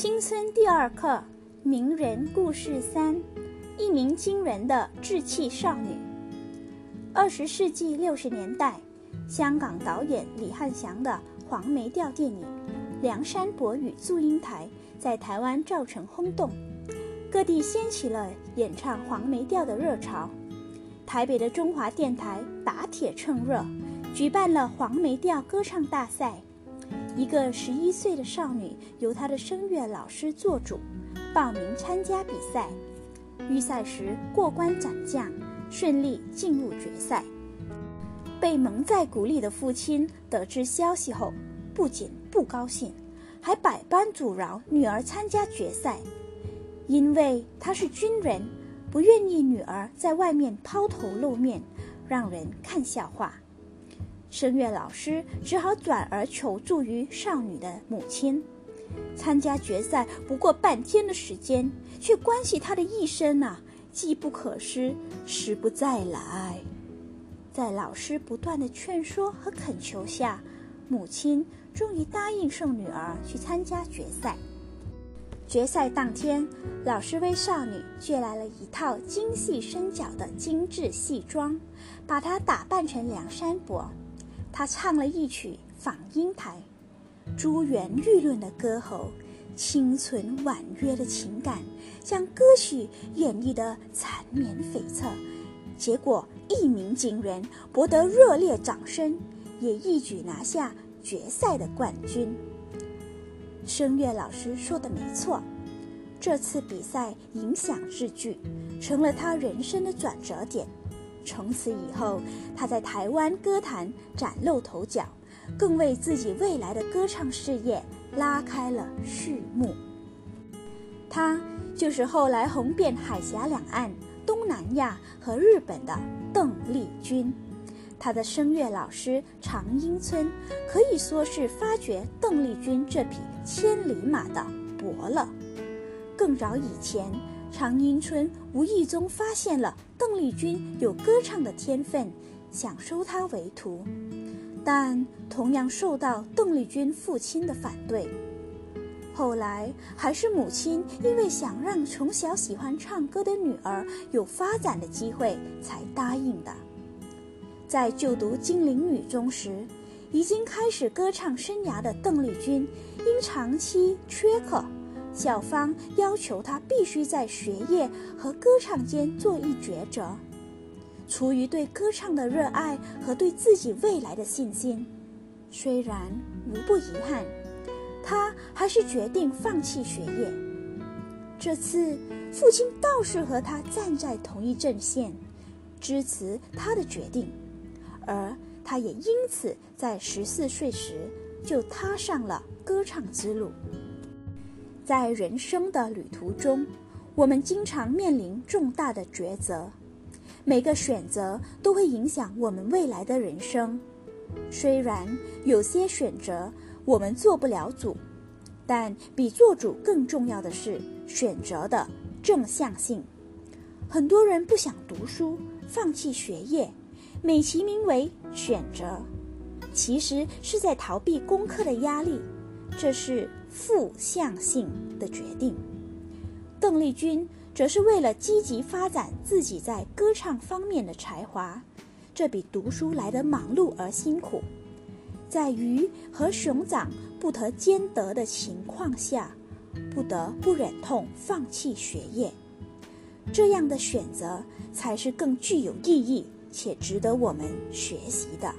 新村第二课名人故事三：一鸣惊人的稚气少女。二十世纪六十年代，香港导演李翰祥的黄梅调电影《梁山伯与祝英台》在台湾造成轰动，各地掀起了演唱黄梅调的热潮。台北的中华电台打铁趁热，举办了黄梅调歌唱大赛。一个十一岁的少女由她的声乐老师做主，报名参加比赛。预赛时过关斩将，顺利进入决赛。被蒙在鼓里的父亲得知消息后，不仅不高兴，还百般阻挠女儿参加决赛，因为他是军人，不愿意女儿在外面抛头露面，让人看笑话。声乐老师只好转而求助于少女的母亲。参加决赛不过半天的时间，却关系她的一生啊！机不可失，时不再来。在老师不断的劝说和恳求下，母亲终于答应送女儿去参加决赛。决赛当天，老师为少女借来了一套精细身脚的精致戏装，把她打扮成梁山伯。他唱了一曲《访英台》，珠圆玉润的歌喉，清纯婉约的情感，将歌曲演绎得缠绵悱恻，结果一鸣惊人，博得热烈掌声，也一举拿下决赛的冠军。声乐老师说的没错，这次比赛影响至巨，成了他人生的转折点。从此以后，他在台湾歌坛崭露头角，更为自己未来的歌唱事业拉开了序幕。他就是后来红遍海峡两岸、东南亚和日本的邓丽君。他的声乐老师常英村可以说是发掘邓丽君这匹千里马的伯乐。更早以前。常英春无意中发现了邓丽君有歌唱的天分，想收她为徒，但同样受到邓丽君父亲的反对。后来还是母亲因为想让从小喜欢唱歌的女儿有发展的机会，才答应的。在就读金陵女中时，已经开始歌唱生涯的邓丽君，因长期缺课。校方要求他必须在学业和歌唱间做一抉择。出于对歌唱的热爱和对自己未来的信心，虽然无不遗憾，他还是决定放弃学业。这次，父亲倒是和他站在同一阵线，支持他的决定，而他也因此在十四岁时就踏上了歌唱之路。在人生的旅途中，我们经常面临重大的抉择，每个选择都会影响我们未来的人生。虽然有些选择我们做不了主，但比做主更重要的是选择的正向性。很多人不想读书，放弃学业，美其名为选择，其实是在逃避功课的压力。这是负向性的决定。邓丽君则是为了积极发展自己在歌唱方面的才华，这比读书来得忙碌而辛苦。在鱼和熊掌不得兼得的情况下，不得不忍痛放弃学业。这样的选择才是更具有意义且值得我们学习的。